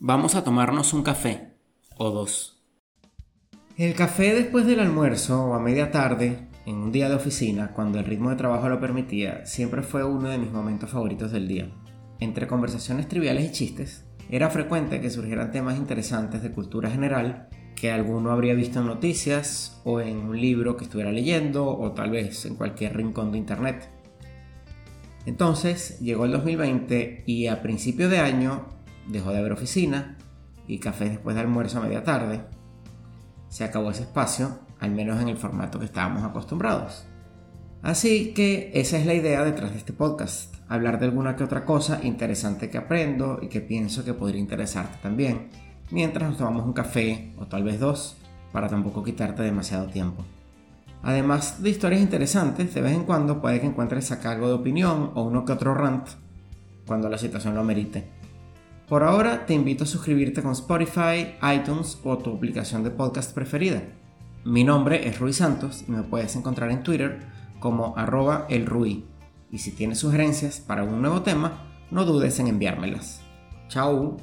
Vamos a tomarnos un café o dos. El café después del almuerzo o a media tarde, en un día de oficina, cuando el ritmo de trabajo lo permitía, siempre fue uno de mis momentos favoritos del día. Entre conversaciones triviales y chistes, era frecuente que surgieran temas interesantes de cultura general que alguno habría visto en noticias o en un libro que estuviera leyendo o tal vez en cualquier rincón de internet. Entonces llegó el 2020 y a principio de año dejó de haber oficina y café después de almuerzo a media tarde. Se acabó ese espacio, al menos en el formato que estábamos acostumbrados. Así que esa es la idea detrás de este podcast, hablar de alguna que otra cosa interesante que aprendo y que pienso que podría interesarte también, mientras nos tomamos un café o tal vez dos, para tampoco quitarte demasiado tiempo. Además de historias interesantes, de vez en cuando puede que encuentres acá algo de opinión o uno que otro rant, cuando la situación lo merite. Por ahora te invito a suscribirte con Spotify, iTunes o tu aplicación de podcast preferida. Mi nombre es Rui Santos y me puedes encontrar en Twitter como arroba elrui. Y si tienes sugerencias para un nuevo tema, no dudes en enviármelas. Chao.